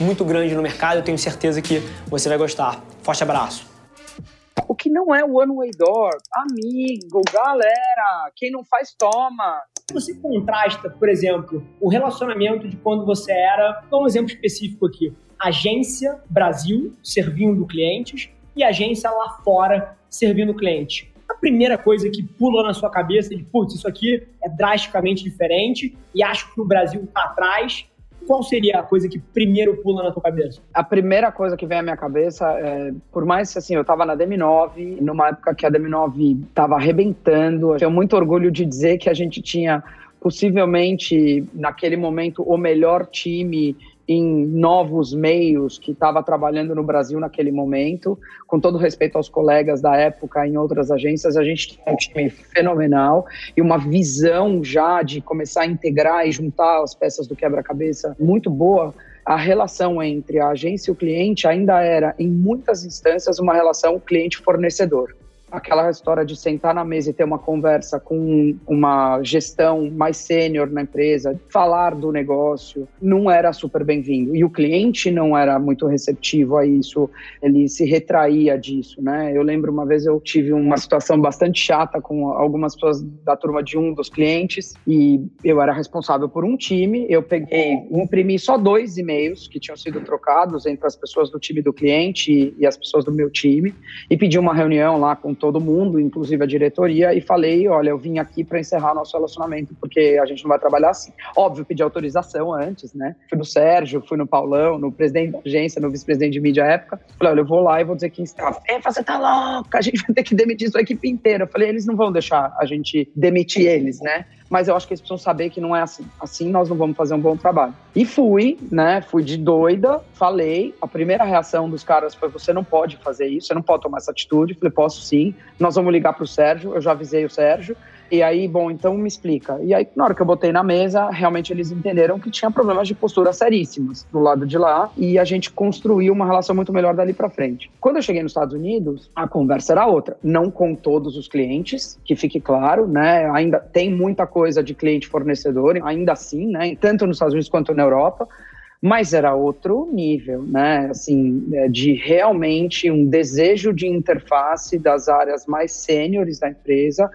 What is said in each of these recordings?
muito grande no mercado. Eu tenho certeza que você vai gostar. Forte abraço. O que não é one way door, amigo, galera, quem não faz toma. Você contrasta, por exemplo, o relacionamento de quando você era, vou um exemplo específico aqui, agência Brasil servindo clientes e agência lá fora servindo cliente. A primeira coisa que pula na sua cabeça de, putz, isso aqui é drasticamente diferente e acho que o Brasil está atrás qual seria a coisa que primeiro pula na tua cabeça? A primeira coisa que vem à minha cabeça é, por mais assim, eu estava na DM9, numa época que a DM9 estava arrebentando, eu tenho muito orgulho de dizer que a gente tinha possivelmente naquele momento o melhor time em novos meios que estava trabalhando no Brasil naquele momento. Com todo respeito aos colegas da época em outras agências, a gente tinha um time fenomenal e uma visão já de começar a integrar e juntar as peças do quebra-cabeça muito boa. A relação entre a agência e o cliente ainda era, em muitas instâncias, uma relação cliente-fornecedor aquela história de sentar na mesa e ter uma conversa com uma gestão mais sênior na empresa, falar do negócio, não era super bem-vindo. E o cliente não era muito receptivo a isso, ele se retraía disso, né? Eu lembro uma vez eu tive uma situação bastante chata com algumas pessoas da turma de um dos clientes e eu era responsável por um time, eu peguei, imprimi só dois e-mails que tinham sido trocados entre as pessoas do time do cliente e as pessoas do meu time e pedi uma reunião lá com todo mundo, inclusive a diretoria, e falei: olha, eu vim aqui para encerrar nosso relacionamento, porque a gente não vai trabalhar assim. Óbvio, pedi autorização antes, né? Fui no Sérgio, fui no Paulão, no presidente da agência, no vice-presidente de mídia à época. Falei: olha, eu vou lá e vou dizer que encerra. É, você tá louca, a gente vai ter que demitir sua equipe inteira. Eu falei: eles não vão deixar a gente demitir eles, né? Mas eu acho que eles precisam saber que não é assim. Assim nós não vamos fazer um bom trabalho. E fui, né? Fui de doida, falei. A primeira reação dos caras foi: você não pode fazer isso, você não pode tomar essa atitude. Falei: posso sim. Nós vamos ligar para o Sérgio. Eu já avisei o Sérgio. E aí, bom, então me explica. E aí, na hora que eu botei na mesa, realmente eles entenderam que tinha problemas de postura seríssimos do lado de lá e a gente construiu uma relação muito melhor dali para frente. Quando eu cheguei nos Estados Unidos, a conversa era outra. Não com todos os clientes, que fique claro, né? Ainda tem muita coisa de cliente fornecedor, ainda assim, né? Tanto nos Estados Unidos quanto na Europa mas era outro nível, né? Assim, é, de realmente um desejo de interface das áreas mais sêniores da empresa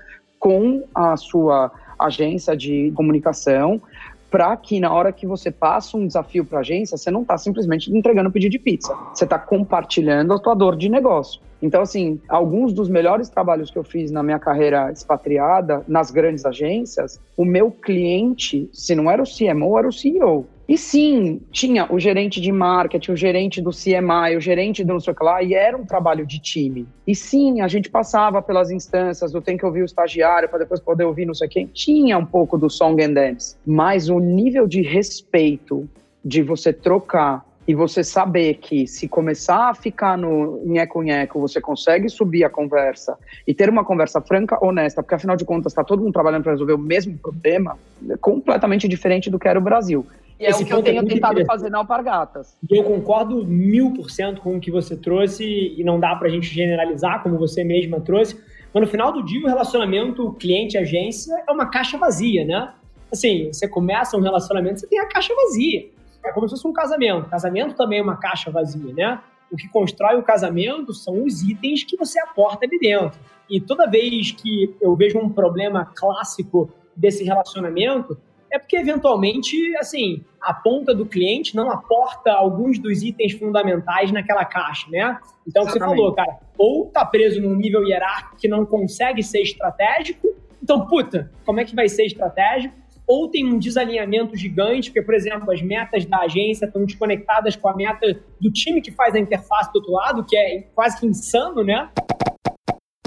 com a sua agência de comunicação, para que na hora que você passa um desafio para a agência, você não está simplesmente entregando um pedido de pizza, você está compartilhando a tua dor de negócio. Então, assim, alguns dos melhores trabalhos que eu fiz na minha carreira expatriada, nas grandes agências, o meu cliente, se não era o CMO, era o CEO. E sim, tinha o gerente de marketing, o gerente do CMI, o gerente do não sei o que lá, e era um trabalho de time. E sim, a gente passava pelas instâncias do tem que ouvir o estagiário para depois poder ouvir não sei quem. Tinha um pouco do song and dance, mas o nível de respeito de você trocar e você saber que se começar a ficar no nheco-nheco, você consegue subir a conversa e ter uma conversa franca, honesta, porque afinal de contas está todo mundo trabalhando para resolver o mesmo problema, é completamente diferente do que era o Brasil. E é Esse é o que eu tenho é tentado fazer na Alpargatas. Eu concordo mil por cento com o que você trouxe e não dá para a gente generalizar, como você mesma trouxe. Mas no final do dia, o relacionamento cliente-agência é uma caixa vazia, né? Assim, você começa um relacionamento, você tem a caixa vazia. É como se fosse um casamento. Casamento também é uma caixa vazia, né? O que constrói o casamento são os itens que você aporta ali dentro. E toda vez que eu vejo um problema clássico desse relacionamento, é porque eventualmente, assim, a ponta do cliente não aporta alguns dos itens fundamentais naquela caixa, né? Então, Exatamente. você falou, cara, ou tá preso num nível hierárquico que não consegue ser estratégico, então, puta, como é que vai ser estratégico? Ou tem um desalinhamento gigante, porque, por exemplo, as metas da agência estão desconectadas com a meta do time que faz a interface do outro lado, que é quase que insano, né?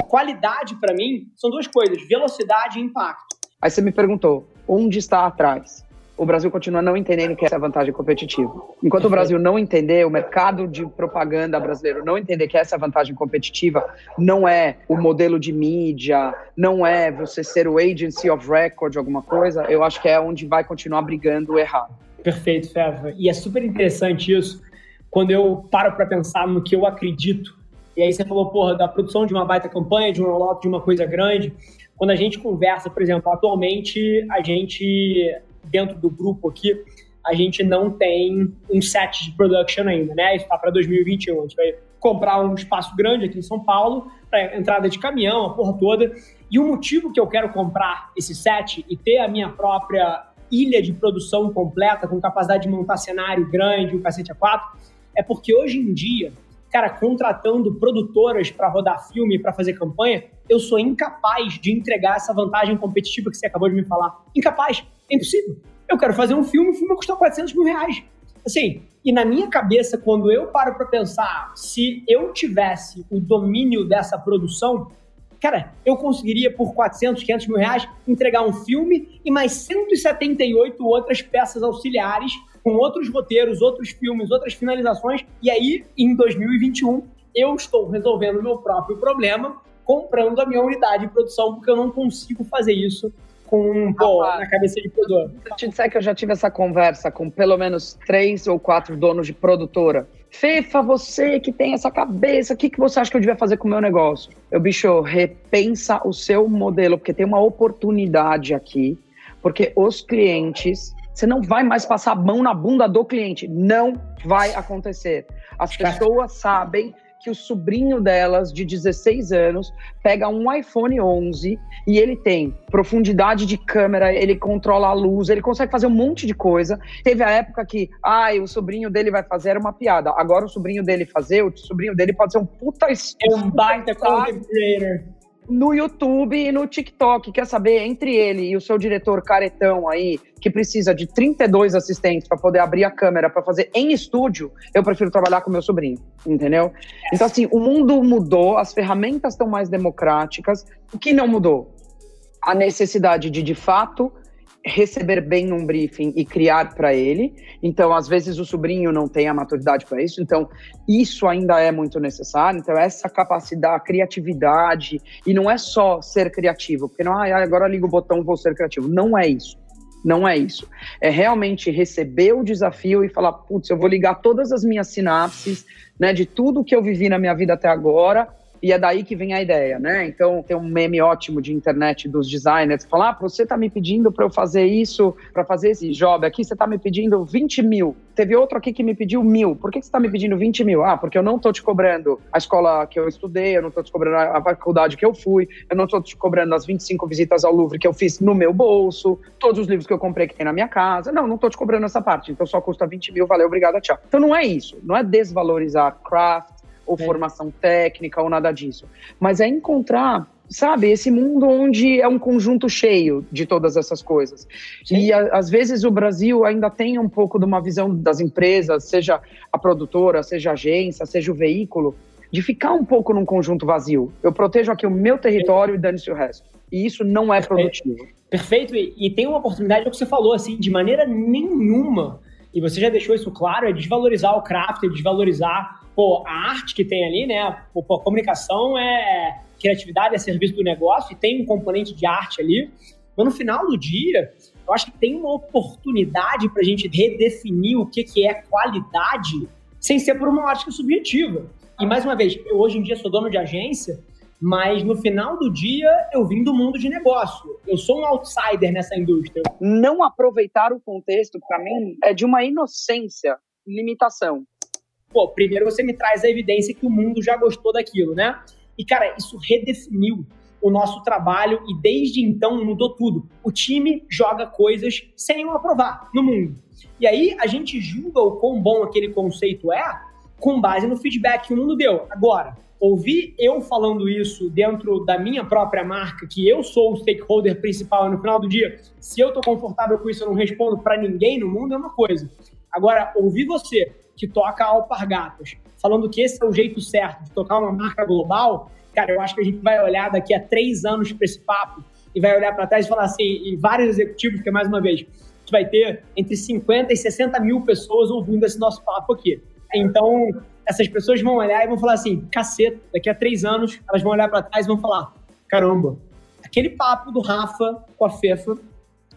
qualidade para mim são duas coisas: velocidade e impacto. Aí você me perguntou, onde está atrás? o Brasil continua não entendendo que essa é a vantagem competitiva. Enquanto o Brasil não entender, o mercado de propaganda brasileiro não entender que essa é vantagem competitiva, não é o modelo de mídia, não é você ser o agency of record, alguma coisa, eu acho que é onde vai continuar brigando errado. Perfeito, Feva. E é super interessante isso, quando eu paro para pensar no que eu acredito. E aí você falou, porra, da produção de uma baita campanha, de um rollout de uma coisa grande. Quando a gente conversa, por exemplo, atualmente a gente dentro do grupo aqui, a gente não tem um set de production ainda, né? Isso está para 2021. A gente vai comprar um espaço grande aqui em São Paulo, para entrada de caminhão, a porra toda. E o motivo que eu quero comprar esse set e ter a minha própria ilha de produção completa, com capacidade de montar cenário grande, o cacete A4, é porque hoje em dia, cara, contratando produtoras para rodar filme, para fazer campanha, eu sou incapaz de entregar essa vantagem competitiva que você acabou de me falar. Incapaz. É impossível. Eu quero fazer um filme, o filme custa 400 mil reais. Assim, e na minha cabeça, quando eu paro para pensar, se eu tivesse o domínio dessa produção, cara, eu conseguiria por 400, 500 mil reais entregar um filme e mais 178 outras peças auxiliares com outros roteiros, outros filmes, outras finalizações. E aí, em 2021, eu estou resolvendo o meu próprio problema comprando a minha unidade de produção, porque eu não consigo fazer isso com um pô na cabeça de produtor. Se eu te disser que eu já tive essa conversa com pelo menos três ou quatro donos de produtora. Fefa, você que tem essa cabeça, o que, que você acha que eu devia fazer com o meu negócio? Eu, bicho, repensa o seu modelo, porque tem uma oportunidade aqui, porque os clientes, você não vai mais passar a mão na bunda do cliente. Não vai acontecer. As pessoas sabem que o sobrinho delas, de 16 anos, pega um iPhone 11 e ele tem profundidade de câmera, ele controla a luz, ele consegue fazer um monte de coisa. Teve a época que, ai, ah, o sobrinho dele vai fazer uma piada. Agora o sobrinho dele fazer, o sobrinho dele pode ser um puta... É um baita content creator no YouTube e no TikTok. Quer saber, entre ele e o seu diretor caretão aí, que precisa de 32 assistentes para poder abrir a câmera para fazer em estúdio, eu prefiro trabalhar com meu sobrinho, entendeu? Então, assim, o mundo mudou, as ferramentas estão mais democráticas. O que não mudou? A necessidade de, de fato, receber bem um briefing e criar para ele. Então, às vezes o sobrinho não tem a maturidade para isso. Então, isso ainda é muito necessário. Então, essa capacidade, a criatividade e não é só ser criativo, porque não, ah, agora ligo o botão vou ser criativo. Não é isso. Não é isso. É realmente receber o desafio e falar, putz, eu vou ligar todas as minhas sinapses, né, de tudo que eu vivi na minha vida até agora e é daí que vem a ideia, né? Então tem um meme ótimo de internet dos designers que fala: ah, você tá me pedindo para eu fazer isso, para fazer esse job aqui, você tá me pedindo 20 mil. Teve outro aqui que me pediu mil. Por que, você tá me pedindo 20 mil? Ah, porque eu não tô te cobrando a escola que eu estudei, eu não tô te cobrando a faculdade que eu fui, eu não tô te cobrando as 25 visitas ao Louvre que eu fiz no meu bolso, todos os livros que eu comprei que tem na minha casa. Não, não tô te cobrando essa parte. Então só custa 20 mil, valeu, obrigada, tchau. Então não é isso. Não é desvalorizar craft, ou é. formação técnica ou nada disso. Mas é encontrar sabe, esse mundo onde é um conjunto cheio de todas essas coisas. Sim. E a, às vezes o Brasil ainda tem um pouco de uma visão das empresas, seja a produtora, seja a agência, seja o veículo, de ficar um pouco num conjunto vazio. Eu protejo aqui o meu território e dane-se o resto. E isso não é produtivo. Perfeito. E, e tem uma oportunidade, é o que você falou, assim, de maneira nenhuma, e você já deixou isso claro, é desvalorizar o craft, é desvalorizar pô, a arte que tem ali, né? Pô, a comunicação é criatividade, é serviço do negócio e tem um componente de arte ali. Mas no final do dia, eu acho que tem uma oportunidade para a gente redefinir o que, que é qualidade sem ser por uma ótica subjetiva. E mais uma vez, eu hoje em dia sou dono de agência, mas no final do dia eu vim do mundo de negócio. Eu sou um outsider nessa indústria. Não aproveitar o contexto, para mim, é de uma inocência, limitação pô, primeiro você me traz a evidência que o mundo já gostou daquilo, né? E, cara, isso redefiniu o nosso trabalho e desde então mudou tudo. O time joga coisas sem eu aprovar no mundo. E aí a gente julga o quão bom aquele conceito é com base no feedback que o mundo deu. Agora, ouvir eu falando isso dentro da minha própria marca, que eu sou o stakeholder principal no final do dia, se eu tô confortável com isso, eu não respondo para ninguém no mundo, é uma coisa. Agora, ouvir você que toca alpargatas, falando que esse é o jeito certo de tocar uma marca global, cara, eu acho que a gente vai olhar daqui a três anos para esse papo e vai olhar para trás e falar assim, e vários executivos, que mais uma vez, tu vai ter entre 50 e 60 mil pessoas ouvindo esse nosso papo aqui. Então, essas pessoas vão olhar e vão falar assim, caceta, daqui a três anos, elas vão olhar para trás e vão falar, caramba, aquele papo do Rafa com a Fefa,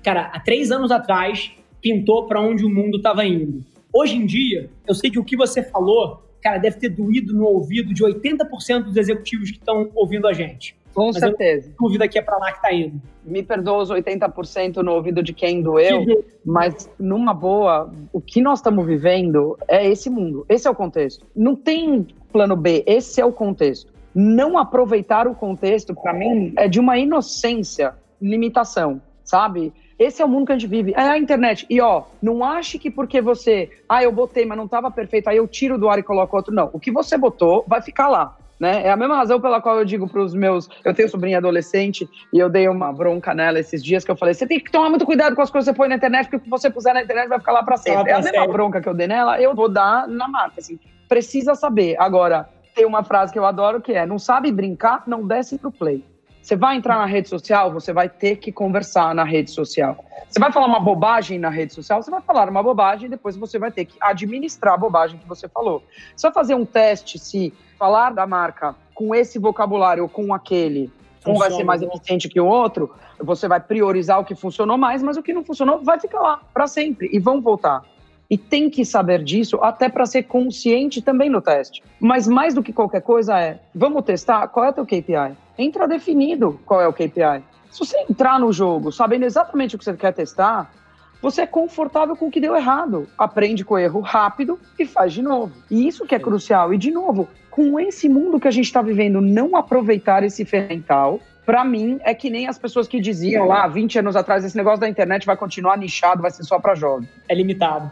cara, há três anos atrás, pintou para onde o mundo estava indo. Hoje em dia, eu sei que o que você falou, cara, deve ter doído no ouvido de 80% dos executivos que estão ouvindo a gente. Com Mas certeza. Eu dúvida que é para lá que está indo. Me perdoa os 80% no ouvido de quem doeu, mas numa boa, o que nós estamos vivendo é esse mundo. Esse é o contexto. Não tem plano B, esse é o contexto. Não aproveitar o contexto, para mim, é de uma inocência, limitação, sabe? Esse é o mundo que a gente vive. É a internet. E ó, não ache que porque você, ah, eu botei, mas não estava perfeito, aí eu tiro do ar e coloco outro. Não. O que você botou vai ficar lá. Né? É a mesma razão pela qual eu digo para os meus. Eu tenho sobrinha adolescente e eu dei uma bronca nela esses dias que eu falei: você tem que tomar muito cuidado com as coisas que você põe na internet, porque o que você puser na internet vai ficar lá para sempre. é a mesma bronca que eu dei nela, eu vou dar na marca. Assim, precisa saber. Agora, tem uma frase que eu adoro que é: não sabe brincar, não desce pro play. Você vai entrar na rede social, você vai ter que conversar na rede social. Você vai falar uma bobagem na rede social, você vai falar uma bobagem e depois você vai ter que administrar a bobagem que você falou. Você vai fazer um teste se falar da marca com esse vocabulário ou com aquele, um vai ser mais eficiente que o outro, você vai priorizar o que funcionou mais, mas o que não funcionou vai ficar lá para sempre e vão voltar. E tem que saber disso até para ser consciente também no teste. Mas mais do que qualquer coisa é, vamos testar qual é o teu KPI? Entra definido qual é o KPI. Se você entrar no jogo sabendo exatamente o que você quer testar, você é confortável com o que deu errado. Aprende com o erro rápido e faz de novo. E isso que é crucial. E, de novo, com esse mundo que a gente está vivendo, não aproveitar esse ferramental, para mim, é que nem as pessoas que diziam lá 20 anos atrás: esse negócio da internet vai continuar nichado, vai ser só para jovens. É limitado.